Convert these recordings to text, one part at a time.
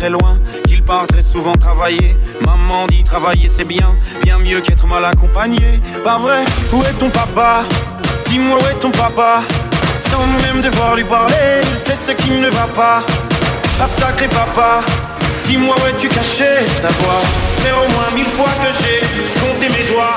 très loin, qu'il part très souvent travailler. Maman dit travailler c'est bien, bien mieux qu'être mal accompagné. Pas vrai, où est ton papa? Dis-moi où est ton papa Sans même devoir lui parler, c'est ce qui ne va pas. Ah sacré papa, dis-moi où es-tu caché? Savoir faire au moins mille fois que j'ai compté mes doigts.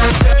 Yeah.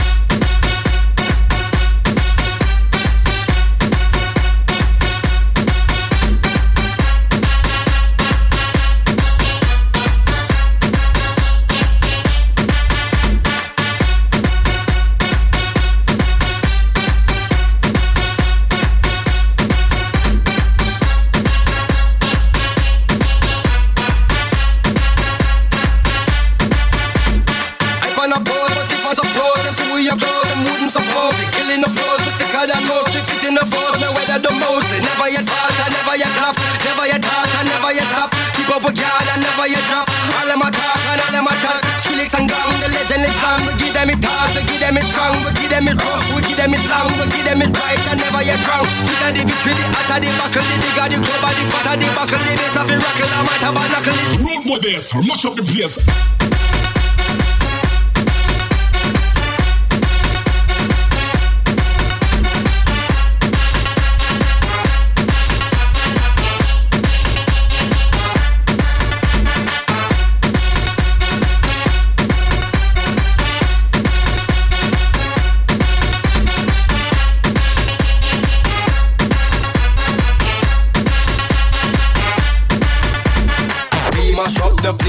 Hotter the legend and Gang. We give them it hard, we give them it strong, we give them it raw, we give them it strong, we give them it right and never yet wrong. Sweet of the victory, hot of the buckle, the bigger the cover, the fatter the buckle, the bass of the rockle, I might have a knuckle. Road with this, mash up the place.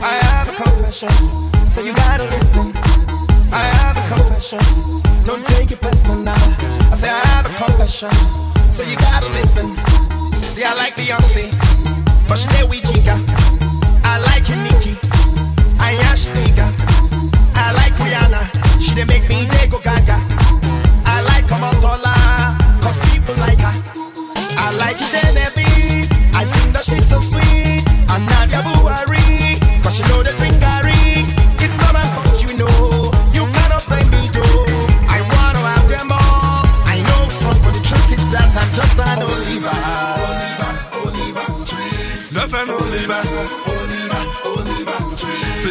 I have a confession, so you gotta listen. I have a confession, don't take it personal. I say I have a confession, so you gotta listen. See, I like Beyonce, but she there with. I like Nicki, I am she's. I like Rihanna, she dey make me go gaga. I like Kamantola, cause people like her. I like Genevieve, I think that she's so sweet. And Nadia Buhari.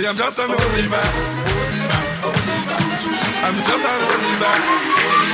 I'm just an Oliver. I'm just an Oliver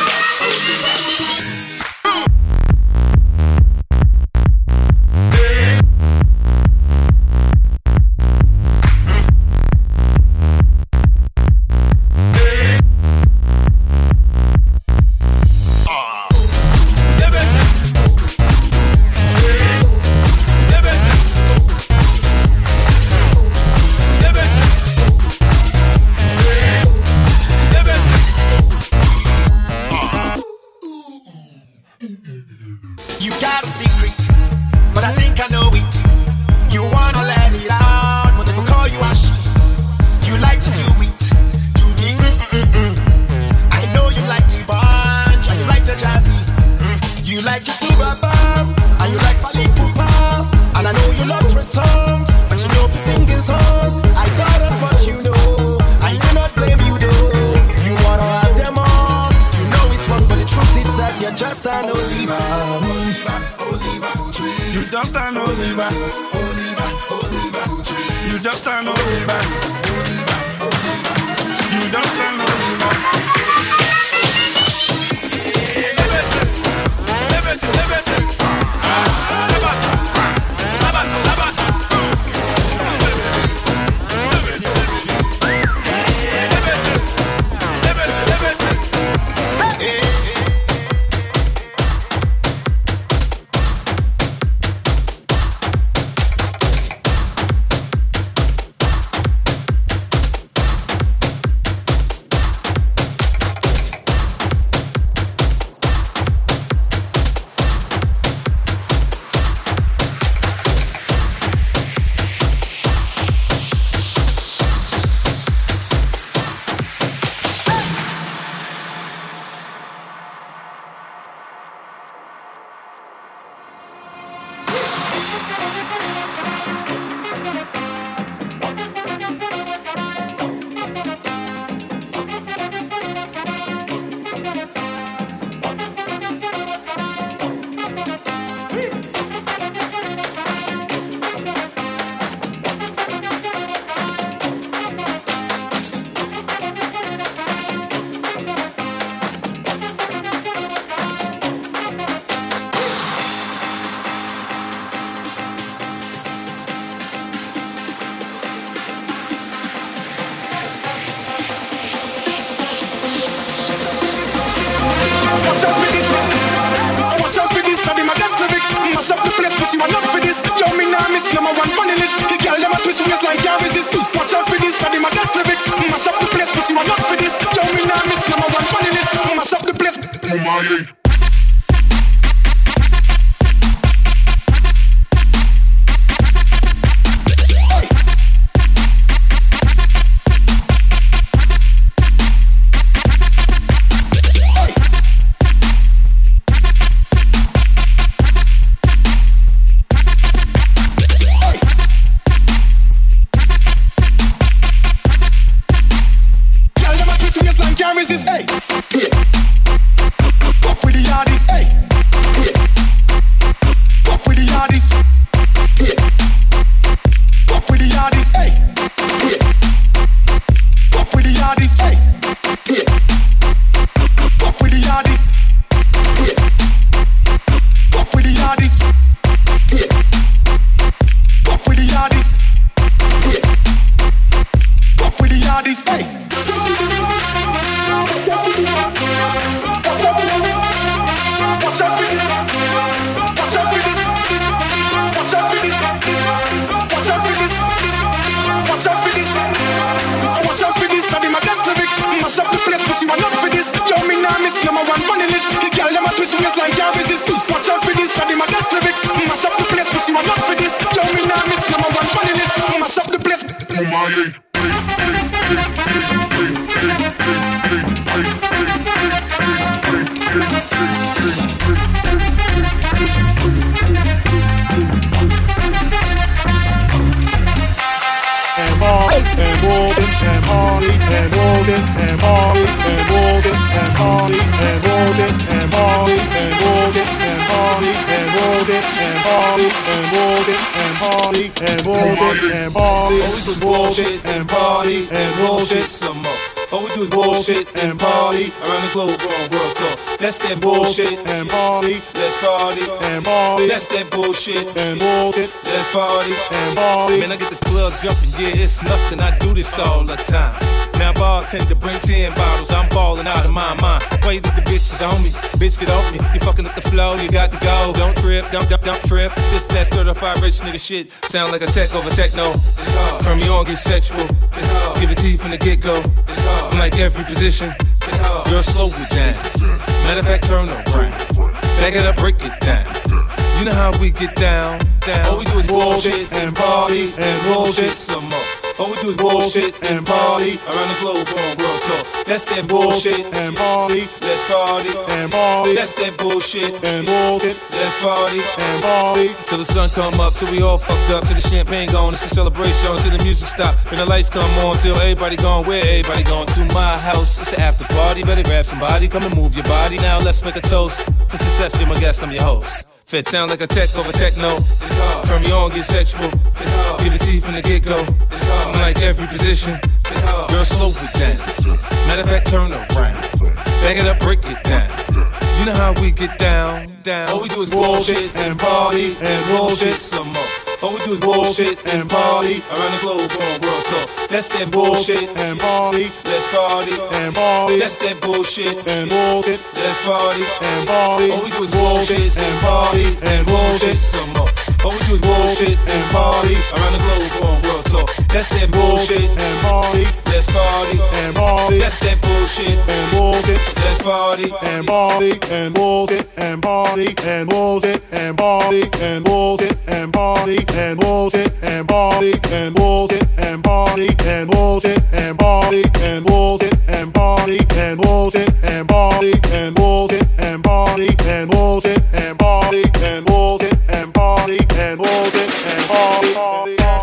It's like your resistance. Watch out for this. I did my best lyrics. Mash up the place, but you are not for this. Yo, me now miss number one on the list. Mash up the place. Oh my. And all and all, and all and all, and all it, and all it, and all it, and all it, and all it. party and roll and party and roll and party. All oh, we do is bullshit and party and bullshit some more. All we do is bullshit and party around the globe, world, world talk. That's that bullshit and party. Let's party and party. That's that bullshit and bullshit. Let's party and party. Man, I get the club jumping, yeah, it's nothing. I do this all the time. Now bartender bring ten bottles, I'm balling out of my mind. Why you think the bitches on me? Bitch, get off me. You fucking up the flow, you got to go. Don't trip, don't, don't, don't trip. This that certified rich nigga shit. Sound like a tech over techno. It's hard. Turn me on, get sexual. It's hard. Give it to you from the get go. It's. From like every position. It's hard. Girl, slow it down. Matter of fact, turn around. Back it up, break it down. You know how we get down, down. All we do is bullshit and party and bullshit some more. All we do is bullshit and party around the globe on world tour. That's that bullshit and party. Let's party and party. That's that bullshit and bullshit. Let's party and party till the sun come up, till we all fucked up, till the champagne gone. It's a celebration till the music stop and the lights come on, till everybody gone. Where everybody going to my house? It's the after party. Better grab somebody, come and move your body now. Let's make a toast to success. You're my guest, I'm your host. Fit sound like a tech over techno. Turn me on, get sexual. Give it to you from the get go. I'm like every position. Girl, slow it down. Matter of fact, turn around. Back it up, break it down. You know how we get down, down. All we do is bullshit and party and bullshit some more. All we do is bullshit and party around the globe on world tour. That's that bullshit and party. Let's party and party. That's that bullshit and bullshit. Let's party and party. All we do is bullshit and party and bullshit some more. All we do is bullshit and party around the globe on world tour. That's that bullshit and party. Let's party and party. That's that bullshit and bullshit. Let's party and party and bullshit and party and bullshit and party and bullshit and party and bullshit and party and bullshit and party and bullshit and party and bullshit and party and bullshit and party and bullshit and party and bullshit and party and bullshit and party and bullshit and party.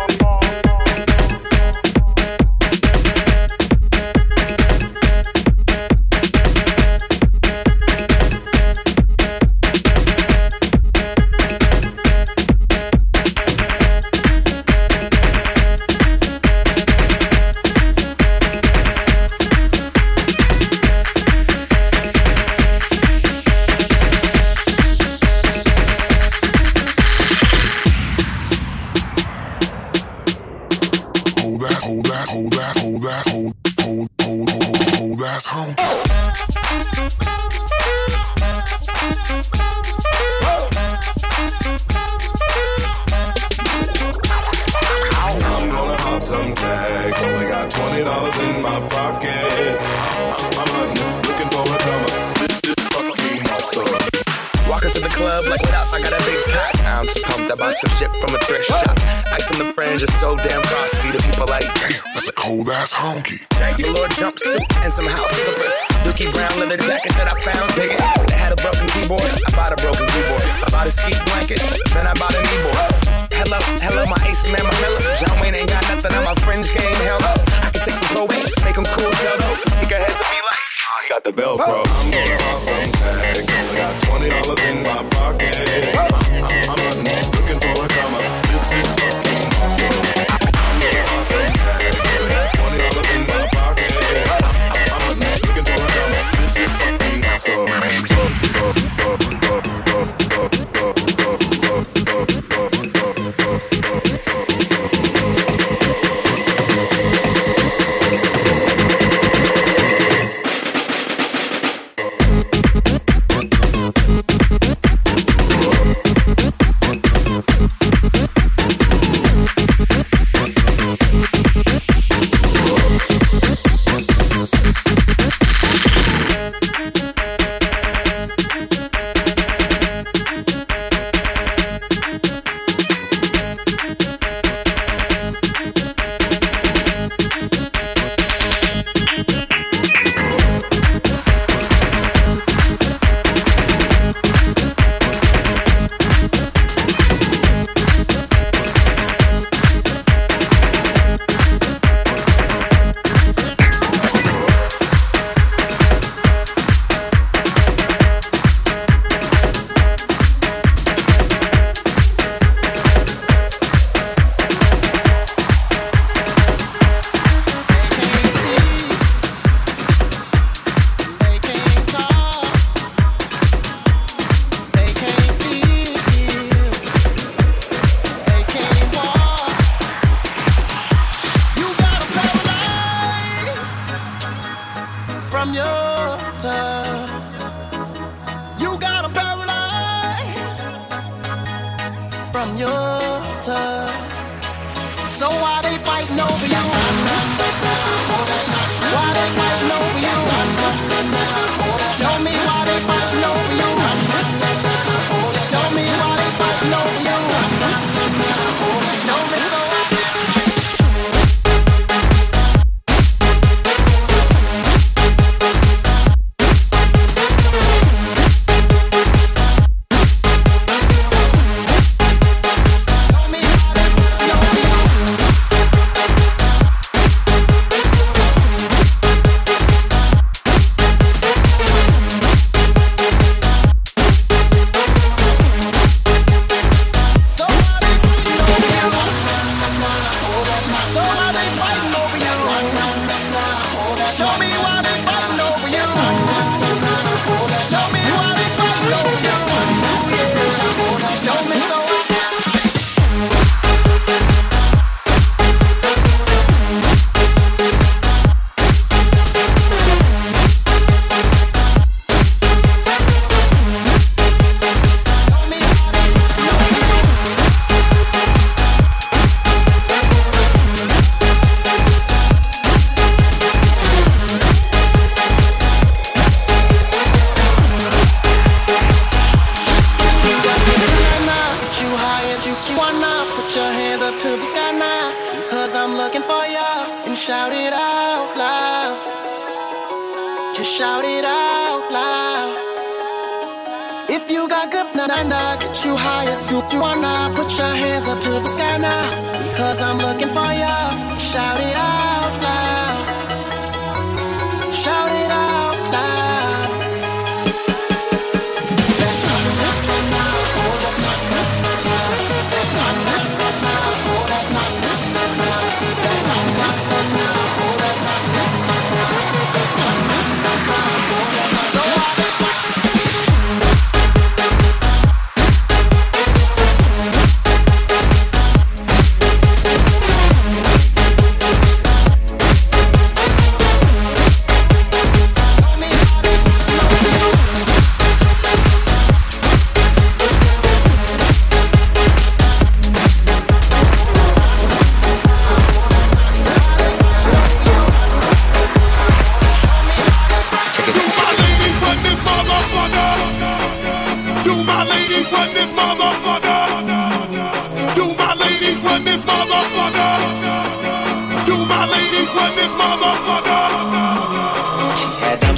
hold that, hold that, hold that, hold that, hold, hold, hold, hold, hold that home. I'm gonna hop some tags. Only got twenty dollars in my pocket. I'm, I'm hunting, looking for a drummer. Walking to the club like, what up? I got a big pack. I'm so pumped. I bought some shit from a thrift shop. Ice on the fringe is so damn frosty. The people like, That's a cold ass honky. Velour jumpsuit and some house slippers. Dookie brown leather jacket that I found digging. They had a broken keyboard. I bought a broken keyboard. I bought a ski blanket. Then I bought a kneeboard. Hello, hello, my ace man, my mellow. John Wayne ain't got nothing on my fringe game. Hell I can take some pro wings, make them cool, tell those sneakerheads to be like. Got the Velcro. I'm gonna rock some tags. Only got twenty dollars in my pocket. I'm, I'm looking for a comer. This is fucking awesome. I'm gonna rock some tags. Only got twenty dollars in my pocket. I'm hunting, looking for a comer. This is fucking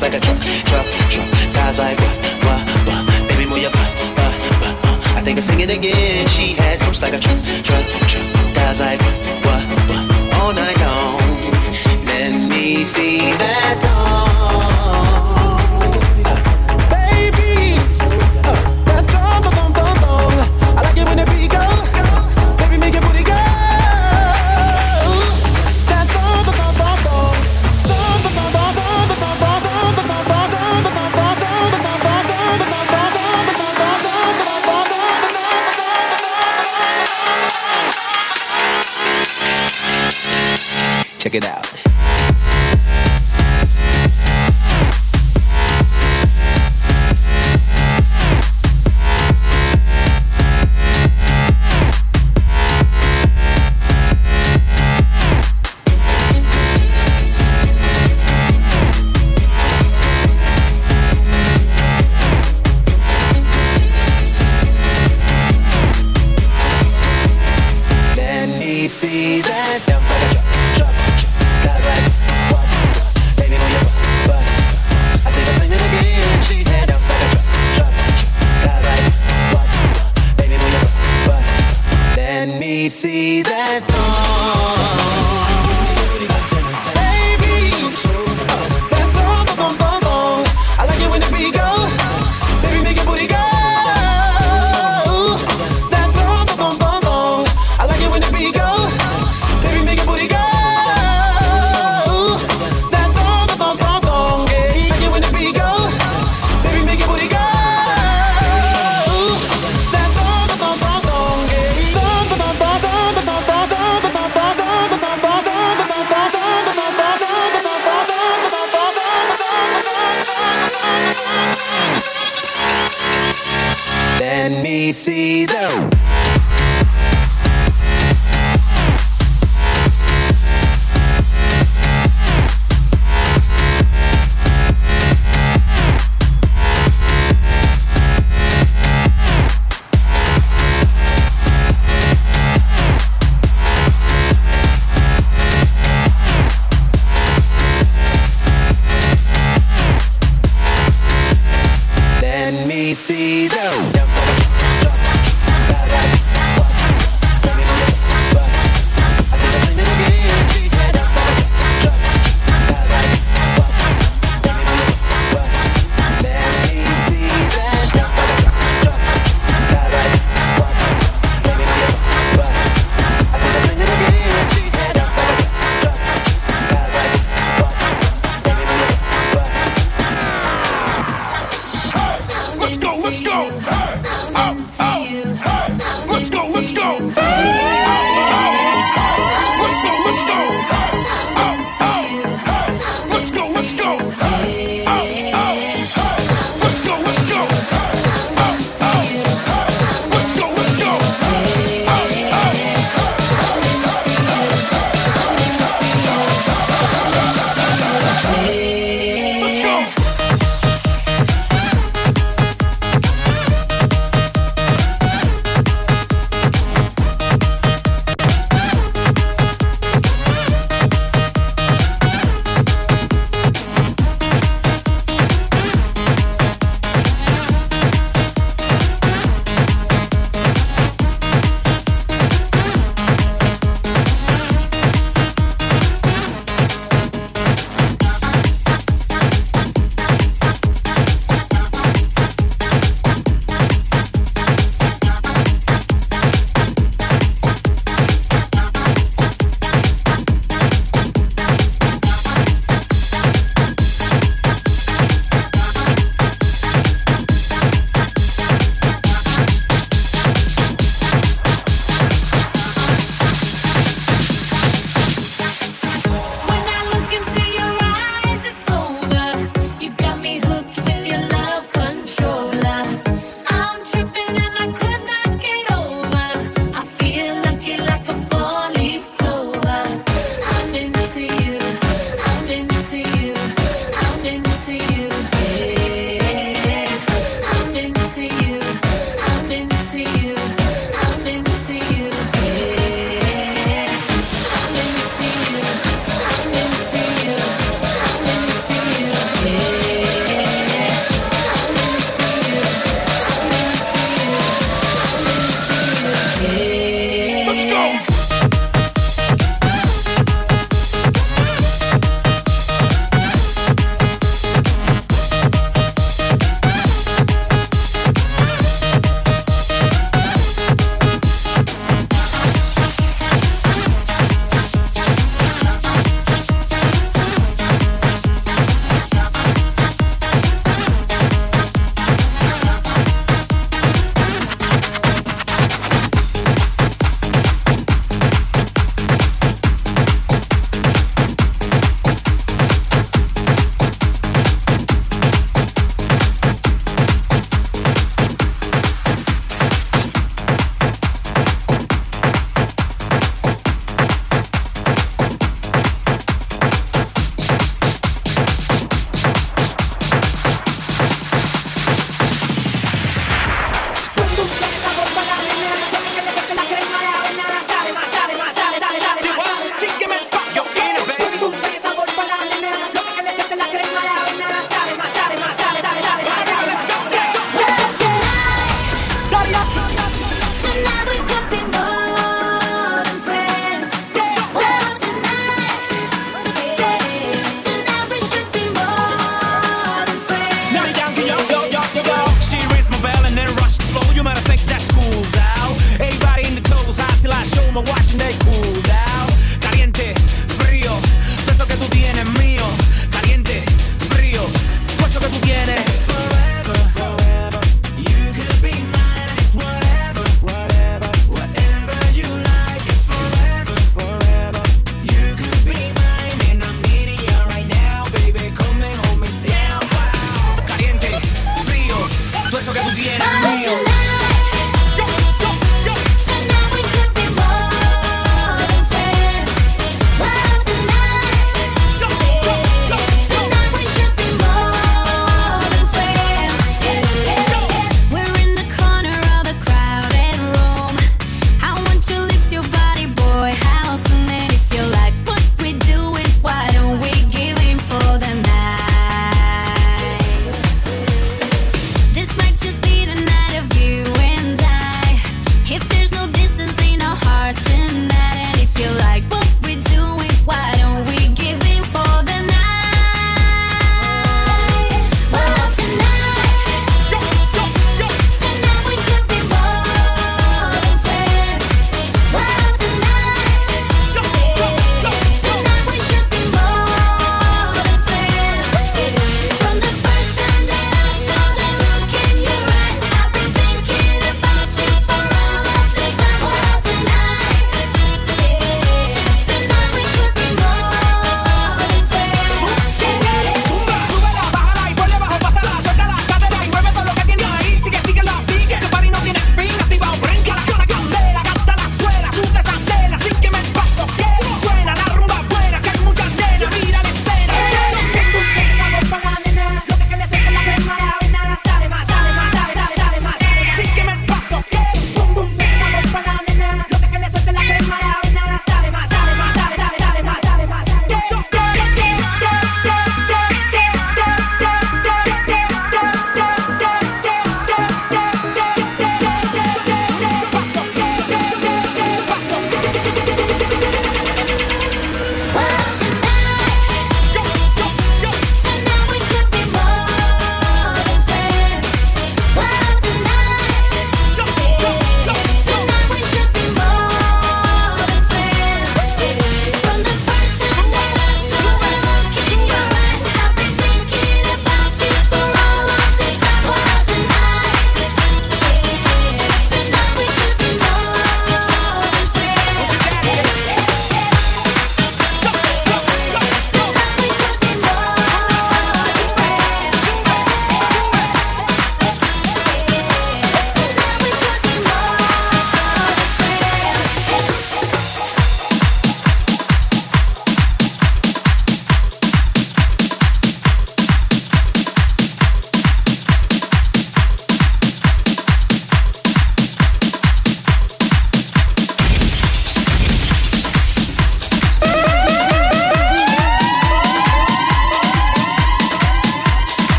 Like a. Thighs like what, what. Baby, move your butt, butt, butt. I think I again. She had like a drop, drop, drop. Thighs like. All night long. Let me see that thong.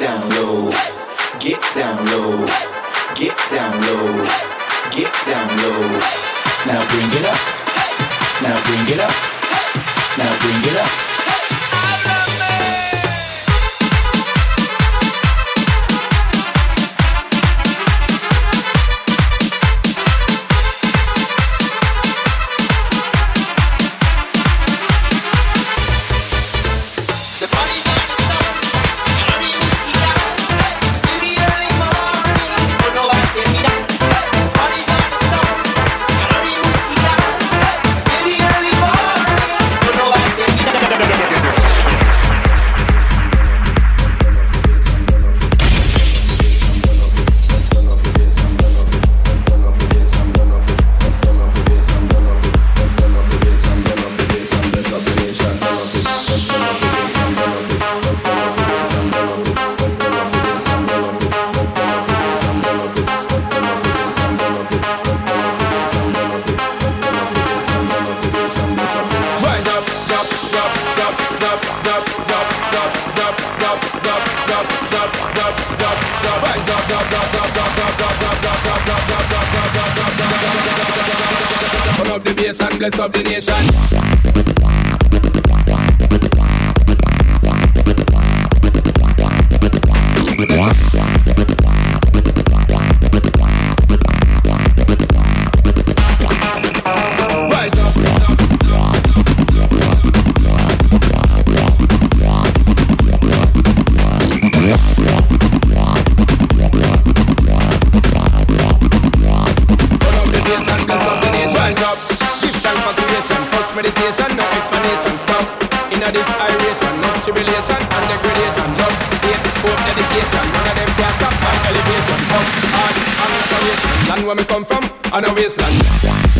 down low, get down low, get down low, get down low. Now bring it up, now bring it up, now bring it up. where me come from, on a wasteland.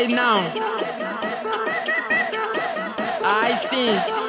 I know. I think.